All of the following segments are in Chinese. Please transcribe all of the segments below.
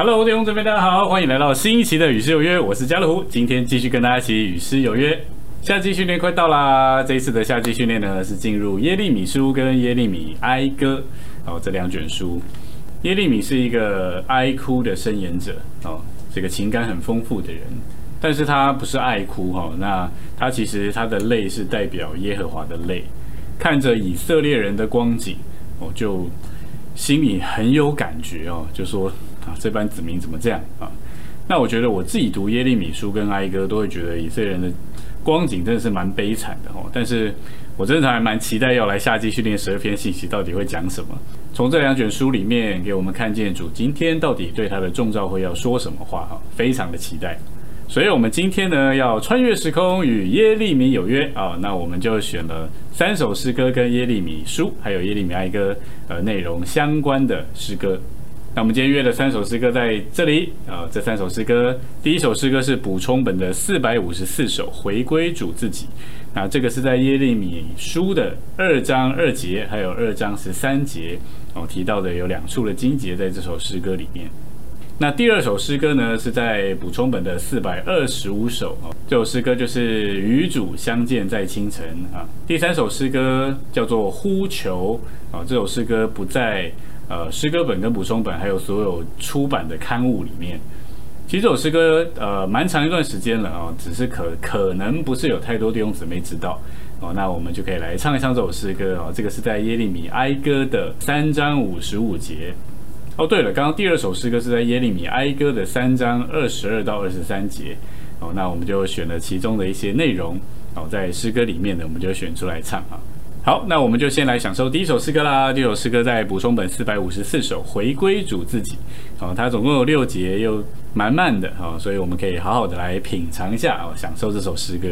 Hello，弟兄姊妹，大家好，欢迎来到新一期的《与诗有约》，我是家乐福，今天继续跟大家一起与诗有约。夏季训练快到啦，这一次的夏季训练呢是进入耶利米书跟耶利米哀歌哦这两卷书。耶利米是一个哀哭的申言者哦，这个情感很丰富的人，但是他不是爱哭哈，那他其实他的泪是代表耶和华的泪，看着以色列人的光景哦，就心里很有感觉哦，就说。啊，这班子民怎么这样啊？那我觉得我自己读耶利米书跟哀歌，都会觉得以色列人的光景真的是蛮悲惨的哦。但是我真的还蛮期待要来夏季训练十二篇信息到底会讲什么。从这两卷书里面给我们看见主今天到底对他的众召会要说什么话哈，非常的期待。所以我们今天呢要穿越时空与耶利米有约啊，那我们就选了三首诗歌跟耶利米书还有耶利米哀歌呃内容相关的诗歌。那我们今天约了三首诗歌在这里啊，这三首诗歌，第一首诗歌是补充本的四百五十四首，回归主自己。那这个是在耶利米书的二章二节，还有二章十三节哦提到的有两处的经节在这首诗歌里面。那第二首诗歌呢，是在补充本的四百二十五首哦，这首诗歌就是与主相见在清晨啊。第三首诗歌叫做呼求啊，这首诗歌不在。呃，诗歌本跟补充本，还有所有出版的刊物里面，其实这首诗歌呃蛮长一段时间了啊，只是可可能不是有太多弟兄姊妹知道哦，那我们就可以来唱一唱这首诗歌哦。这个是在耶利米哀歌的三章五十五节。哦，对了，刚刚第二首诗歌是在耶利米哀歌的三章二十二到二十三节哦，那我们就选了其中的一些内容哦，在诗歌里面呢，我们就选出来唱啊。好，那我们就先来享受第一首诗歌啦。第一首诗歌在补充本四百五十四首，回归主自己。好，它总共有六节，又蛮慢的，好，所以我们可以好好的来品尝一下，哦，享受这首诗歌。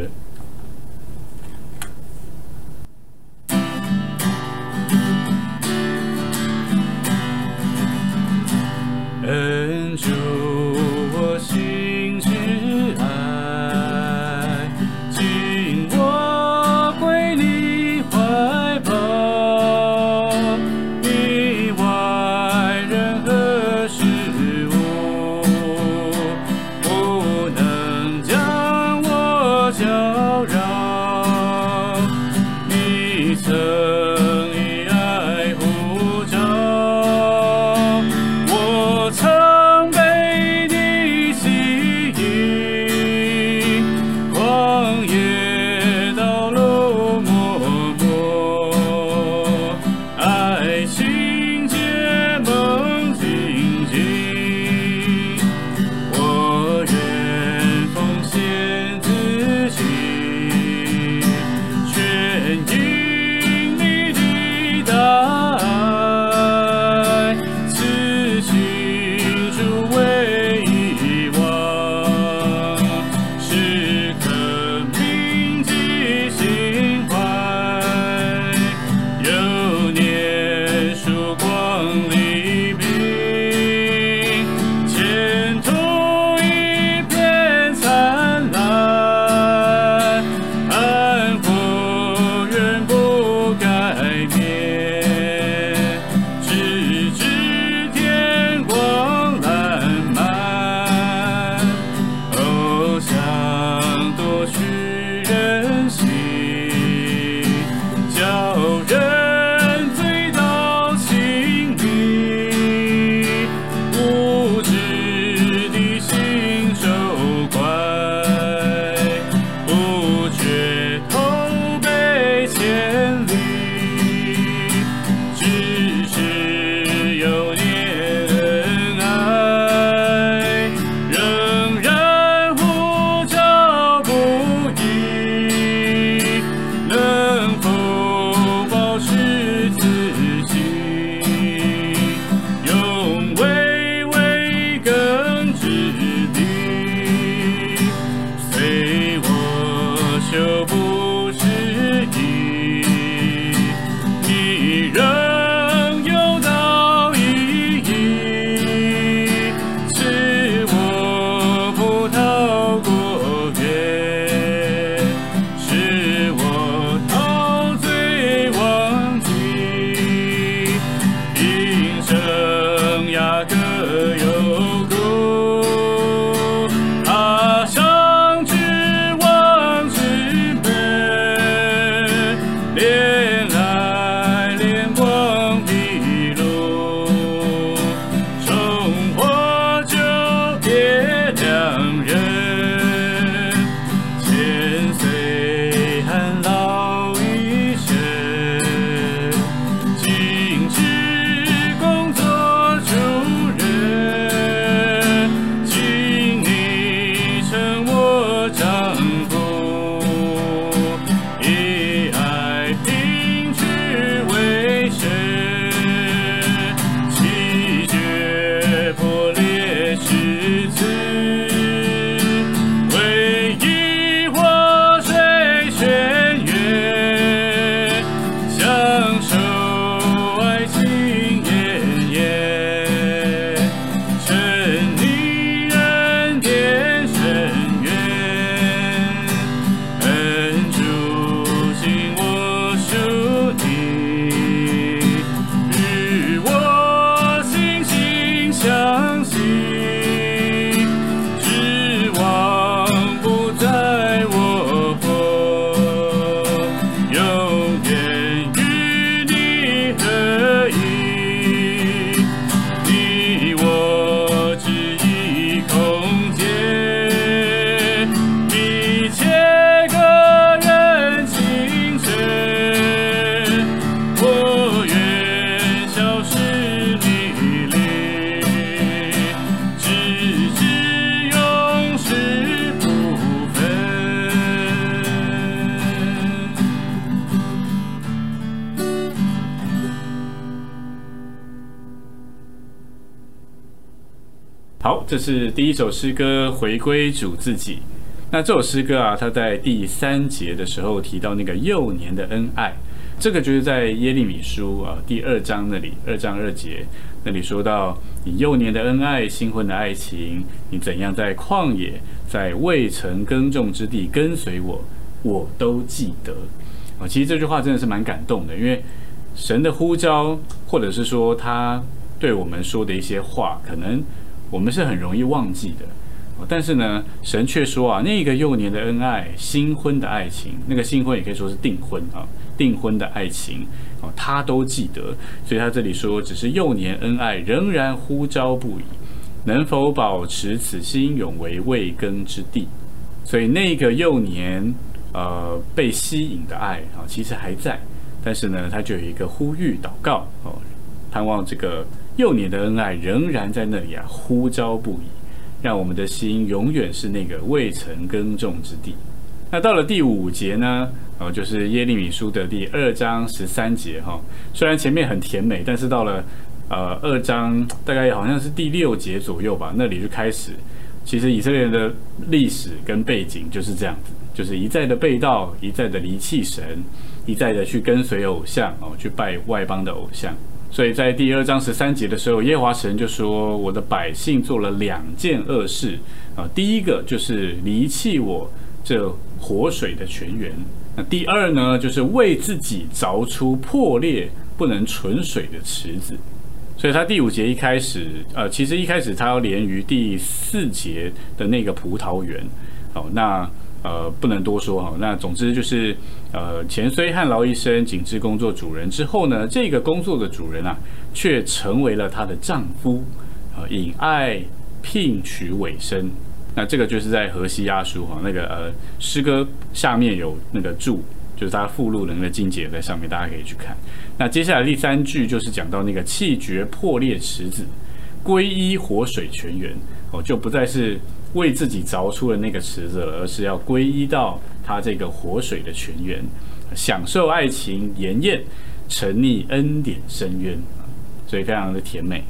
这是第一首诗歌《回归主自己》。那这首诗歌啊，它在第三节的时候提到那个幼年的恩爱，这个就是在耶利米书啊第二章那里，二章二节那里说到你幼年的恩爱、新婚的爱情，你怎样在旷野、在未曾耕种之地跟随我，我都记得啊。其实这句话真的是蛮感动的，因为神的呼召，或者是说他对我们说的一些话，可能我们是很容易忘记的。但是呢，神却说啊，那个幼年的恩爱、新婚的爱情，那个新婚也可以说是订婚啊，订婚的爱情啊，他都记得。所以他这里说，只是幼年恩爱仍然呼召不已，能否保持此心永为未更之地？所以那个幼年呃被吸引的爱啊，其实还在，但是呢，他就有一个呼吁祷告哦，盼望这个幼年的恩爱仍然在那里啊，呼召不已。让我们的心永远是那个未曾耕种之地。那到了第五节呢？哦，就是耶利米书的第二章十三节哈。虽然前面很甜美，但是到了呃二章大概好像是第六节左右吧，那里就开始。其实以色列人的历史跟背景就是这样子，就是一再的背道，一再的离弃神，一再的去跟随偶像哦，去拜外邦的偶像。所以在第二章十三节的时候，耶华神就说：“我的百姓做了两件恶事啊，第一个就是离弃我这活水的泉源，那第二呢，就是为自己凿出破裂不能存水的池子。所以他第五节一开始，呃，其实一开始他要连于第四节的那个葡萄园，好，那。”呃，不能多说哈。那总之就是，呃，钱虽汉劳一生，景致工作主人之后呢，这个工作的主人啊，却成为了她的丈夫，呃，以爱聘娶尾生。那这个就是在河西阿书哈那个呃诗歌下面有那个注，就是他附录人的那个经节在上面，大家可以去看。那接下来第三句就是讲到那个气绝破裂池子，皈依活水泉源，哦，就不再是。为自己凿出了那个池子，而是要皈依到他这个活水的泉源，享受爱情盐艳，沉溺恩典深渊，所以非常的甜美。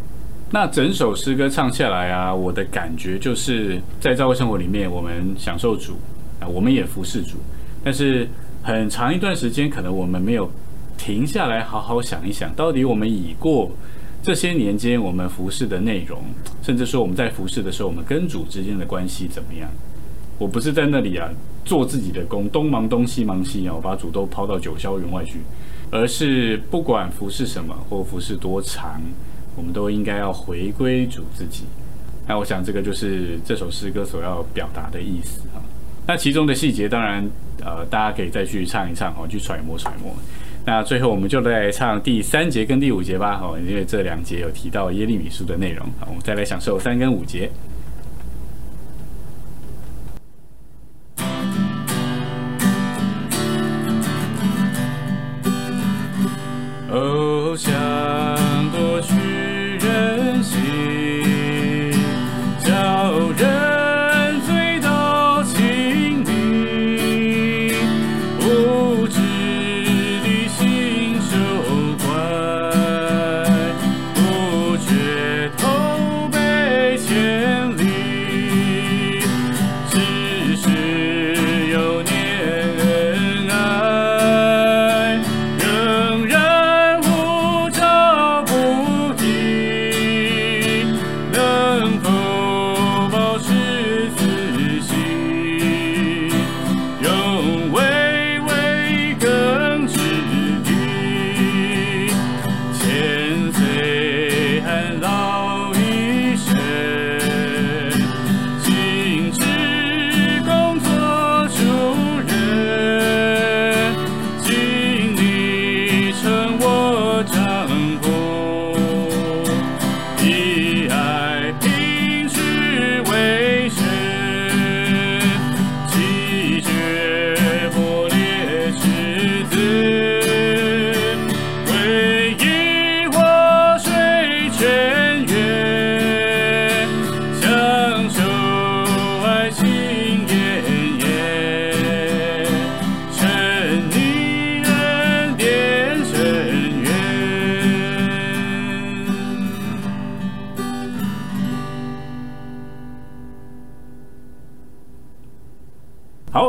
那整首诗歌唱下来啊，我的感觉就是在教会生活里面，我们享受主啊，我们也服侍主，但是很长一段时间，可能我们没有停下来好好想一想，到底我们已过。这些年间，我们服侍的内容，甚至说我们在服侍的时候，我们跟主之间的关系怎么样？我不是在那里啊做自己的工，东忙东西忙西啊，我把主都抛到九霄云外去，而是不管服侍什么或服侍多长，我们都应该要回归主自己。那我想这个就是这首诗歌所要表达的意思啊。那其中的细节，当然呃，大家可以再去唱一唱哦，去揣摩揣摩。那最后我们就来唱第三节跟第五节吧，哦，因为这两节有提到耶利米书的内容，好，我们再来享受三跟五节。哦，像。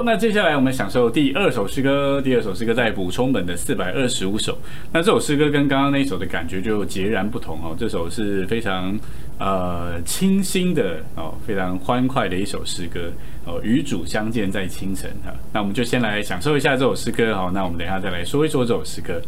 那接下来我们享受第二首诗歌。第二首诗歌在补充本的四百二十五首。那这首诗歌跟刚刚那一首的感觉就截然不同哦。这首是非常呃清新的哦，非常欢快的一首诗歌哦。与主相见在清晨哈。那我们就先来享受一下这首诗歌哈。那我们等一下再来说一说这首诗歌。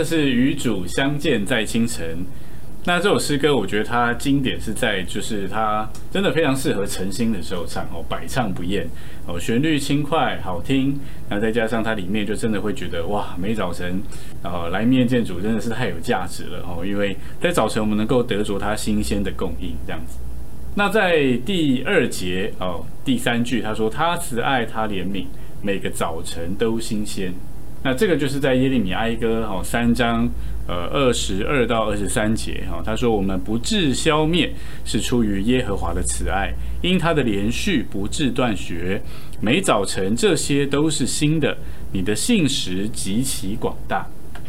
这是与主相见在清晨。那这首诗歌，我觉得它经典是在，就是它真的非常适合晨星的时候唱哦，百唱不厌哦，旋律轻快好听。那再加上它里面就真的会觉得哇，每早晨呃来面见主真的是太有价值了哦，因为在早晨我们能够得着它新鲜的供应这样子。那在第二节哦第三句，他说他慈爱他怜悯，每个早晨都新鲜。那这个就是在耶利米哀歌哈三章呃二十二到二十三节哈，他说我们不致消灭是出于耶和华的慈爱，因他的连续不致断绝，每早晨这些都是新的，你的信实极其广大。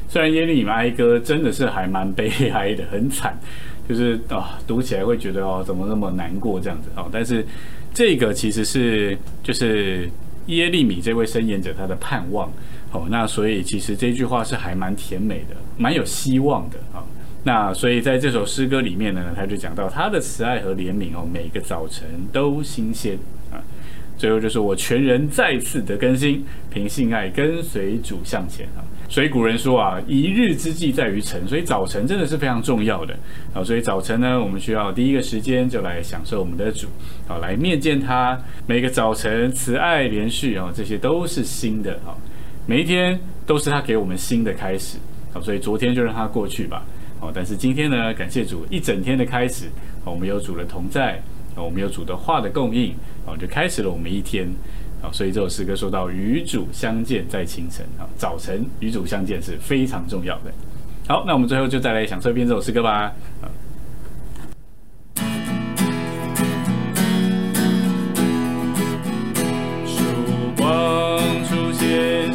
虽然耶利米哀歌真的是还蛮悲哀的，很惨，就是啊读起来会觉得哦怎么那么难过这样子哦，但是这个其实是就是耶利米这位申言者他的盼望。哦，那所以其实这句话是还蛮甜美的，蛮有希望的啊。那所以在这首诗歌里面呢，他就讲到他的慈爱和怜悯哦，每个早晨都新鲜啊。最后就是我全人再次的更新，凭信爱跟随主向前啊。所以古人说啊，一日之计在于晨，所以早晨真的是非常重要的啊。所以早晨呢，我们需要第一个时间就来享受我们的主啊，来面见他。每个早晨慈爱连续啊，这些都是新的啊。每一天都是他给我们新的开始啊，所以昨天就让它过去吧。哦，但是今天呢，感谢主一整天的开始。哦，我们有主的同在，哦，我们有主的话的供应，哦，就开始了我们一天。哦，所以这首诗歌说到与主相见在清晨。哦，早晨与主相见是非常重要的。好，那我们最后就再来享受一遍这首诗歌吧。曙光出现。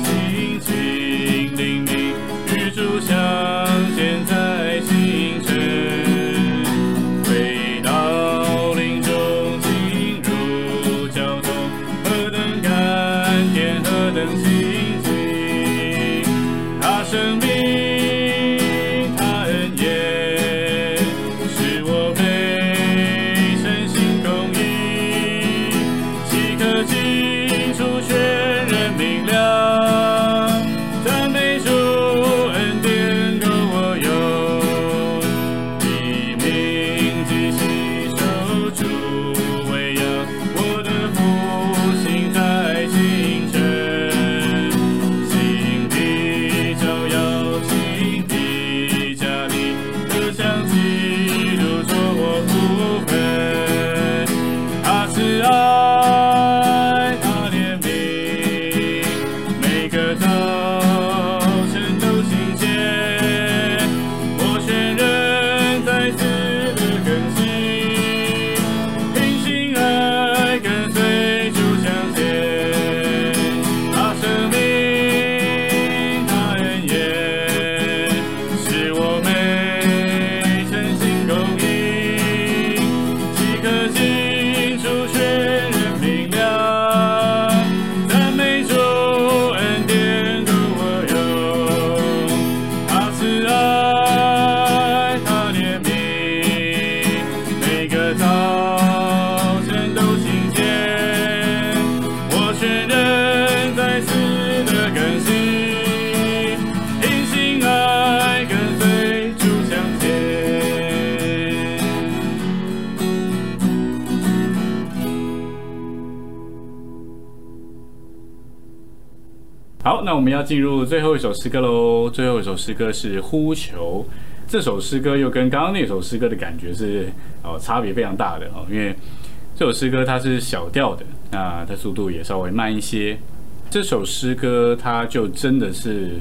我们要进入最后一首诗歌喽。最后一首诗歌是《呼求》，这首诗歌又跟刚刚那首诗歌的感觉是哦差别非常大的哦，因为这首诗歌它是小调的，那它速度也稍微慢一些。这首诗歌它就真的是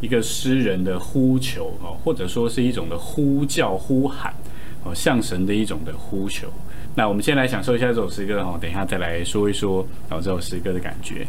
一个诗人的呼求哦，或者说是一种的呼叫、呼喊哦，向神的一种的呼求。那我们先来享受一下这首诗歌哦，等一下再来说一说哦这首诗歌的感觉。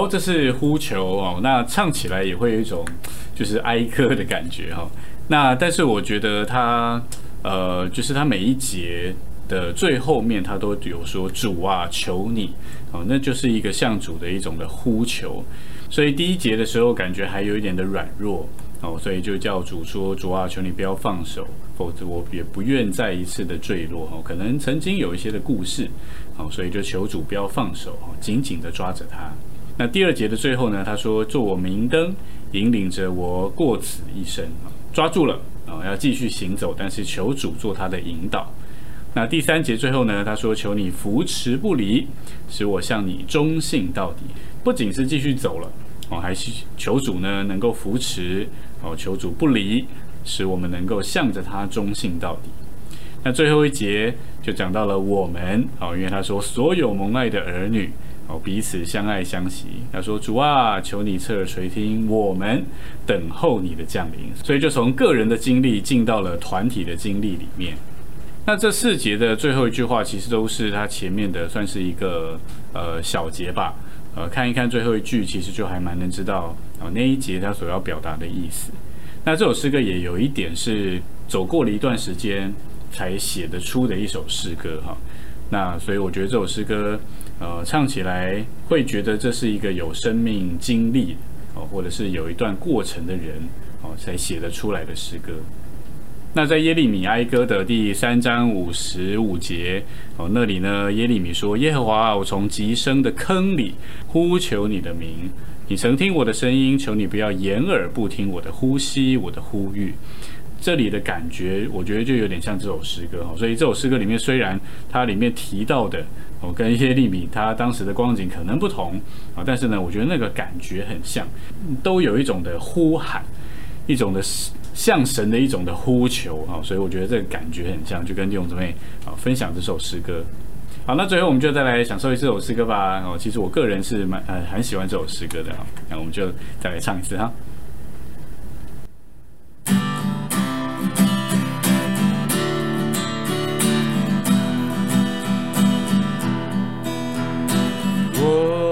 好，这是呼求哦，那唱起来也会有一种就是哀歌的感觉哈。那但是我觉得他呃，就是他每一节的最后面，他都有说主啊，求你哦，那就是一个向主的一种的呼求。所以第一节的时候感觉还有一点的软弱哦，所以就叫主说主啊，求你不要放手，否则我也不愿再一次的坠落哦。可能曾经有一些的故事哦，所以就求主不要放手，紧紧的抓着他。那第二节的最后呢？他说：“做我明灯，引领着我过此一生。”抓住了啊，要继续行走，但是求主做他的引导。那第三节最后呢？他说：“求你扶持不离，使我向你忠信到底。”不仅是继续走了哦，还是求主呢能够扶持哦，求主不离，使我们能够向着他忠信到底。那最后一节就讲到了我们哦，因为他说：“所有蒙爱的儿女。”彼此相爱相惜。他说：“主啊，求你侧耳垂听，我们等候你的降临。”所以就从个人的经历进到了团体的经历里面。那这四节的最后一句话，其实都是他前面的算是一个呃小节吧。呃，看一看最后一句，其实就还蛮能知道哦那一节他所要表达的意思。那这首诗歌也有一点是走过了一段时间才写得出的一首诗歌哈。那所以我觉得这首诗歌。呃，唱起来会觉得这是一个有生命经历哦，或者是有一段过程的人哦，才写得出来的诗歌。那在耶利米哀歌的第三章五十五节哦，那里呢，耶利米说：“耶和华，我从极深的坑里呼求你的名，你曾听我的声音，求你不要掩耳不听我的呼吸，我的呼吁。”这里的感觉，我觉得就有点像这首诗歌哈。所以这首诗歌里面，虽然它里面提到的。哦，跟耶利米他当时的光景可能不同啊，但是呢，我觉得那个感觉很像，都有一种的呼喊，一种的向神的一种的呼求啊，所以我觉得这个感觉很像，就跟弟兄姊妹啊分享这首诗歌。好，那最后我们就再来享受一这首诗歌吧。哦，其实我个人是蛮呃很喜欢这首诗歌的啊，那我们就再来唱一次哈。甚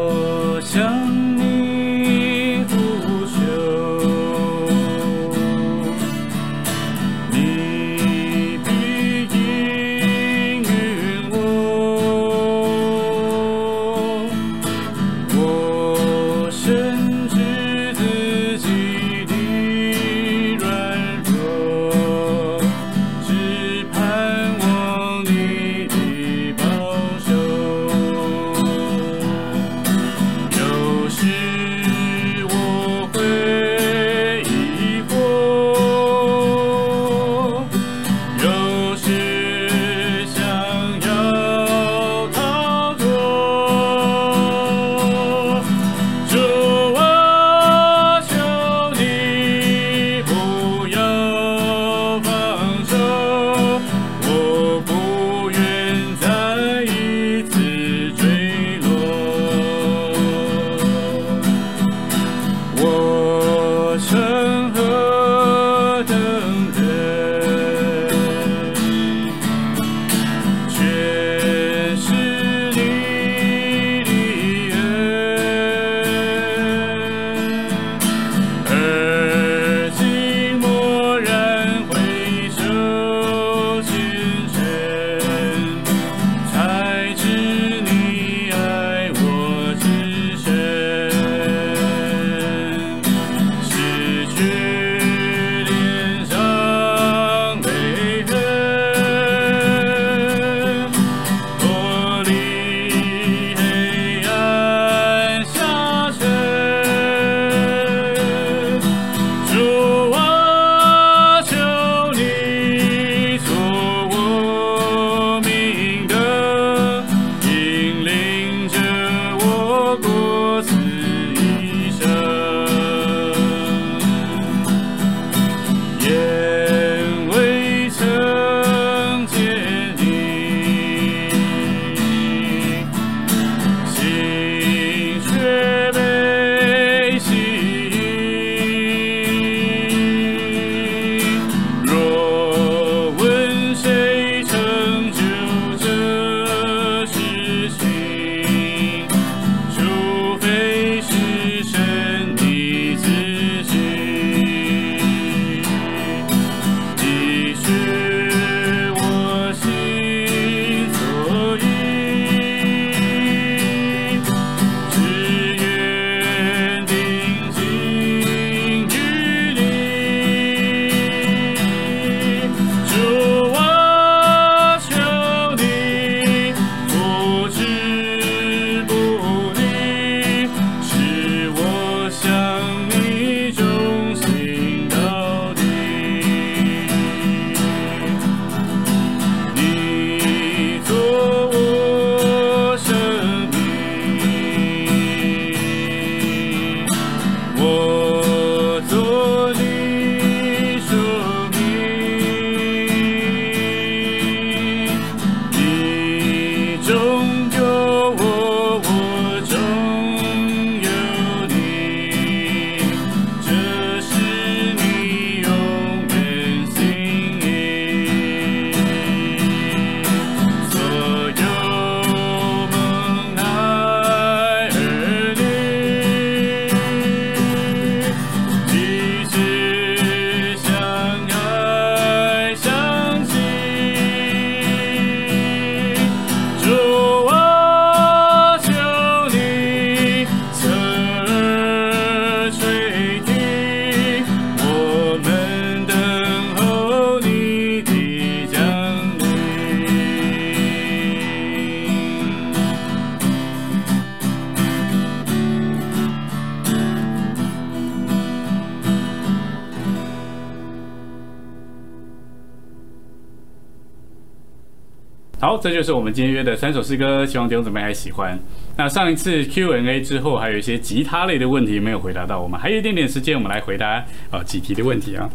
这就是我们今天约的三首诗歌，希望弟兄姊妹还喜欢。那上一次 Q&A 之后，还有一些吉他类的问题没有回答到，我们还有一点点时间，我们来回答啊几题的问题啊。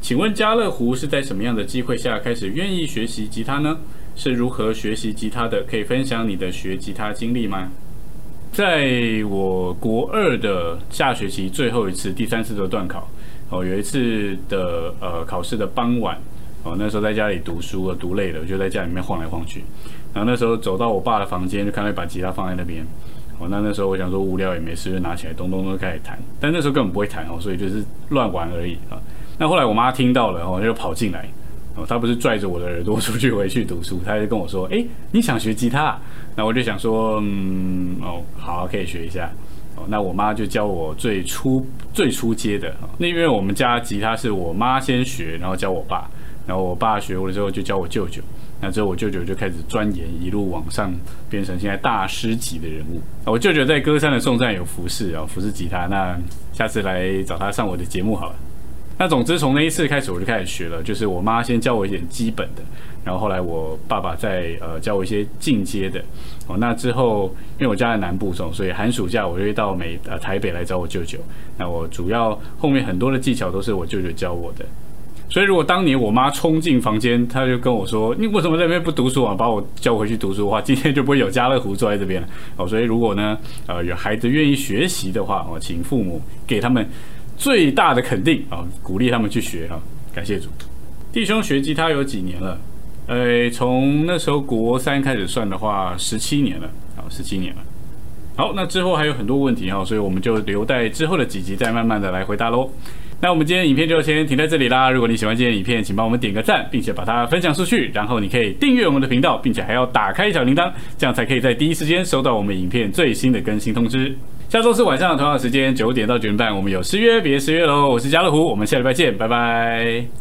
请问家乐湖是在什么样的机会下开始愿意学习吉他呢？是如何学习吉他的？可以分享你的学吉他经历吗？在我国二的下学期最后一次第三次的段考哦，有一次的呃考试的傍晚。哦，那时候在家里读书啊，读累了，我就在家里面晃来晃去。然后那时候走到我爸的房间，就看到一把吉他放在那边。哦，那那时候我想说无聊也没事，就拿起来咚咚咚开始弹。但那时候根本不会弹哦，所以就是乱玩而已啊。那后来我妈听到了，哦，就跑进来。哦，她不是拽着我的耳朵出去回去读书，她就跟我说：“哎，你想学吉他？”那我就想说：“嗯，哦，好，可以学一下。”哦，那我妈就教我最初最初阶的。那因为我们家吉他是我妈先学，然后教我爸。然后我爸学过了之后，就教我舅舅。那之后我舅舅就开始钻研，一路往上，变成现在大师级的人物。我舅舅在歌山的颂赞有服饰啊，服饰吉他。那下次来找他上我的节目好了。那总之从那一次开始，我就开始学了。就是我妈先教我一点基本的，然后后来我爸爸再呃教我一些进阶的。哦，那之后因为我家在南部，所以寒暑假我就会到美呃台北来找我舅舅。那我主要后面很多的技巧都是我舅舅教我的。所以，如果当年我妈冲进房间，她就跟我说：“你为什么在那边不读书啊？把我叫回去读书的话，今天就不会有家乐福坐在这边了。”哦，所以如果呢，呃，有孩子愿意学习的话，哦，请父母给他们最大的肯定啊，鼓励他们去学哈。感谢主。弟兄学吉他有几年了？呃，从那时候国三开始算的话，十七年了。好，十七年了。好，那之后还有很多问题哈，所以我们就留待之后的几集再慢慢的来回答喽。那我们今天影片就先停在这里啦。如果你喜欢今天影片，请帮我们点个赞，并且把它分享出去。然后你可以订阅我们的频道，并且还要打开小铃铛，这样才可以在第一时间收到我们影片最新的更新通知。下周四晚上同样时间九点到九点半，我们有失约别失约喽。我是家乐虎，我们下礼拜见，拜拜。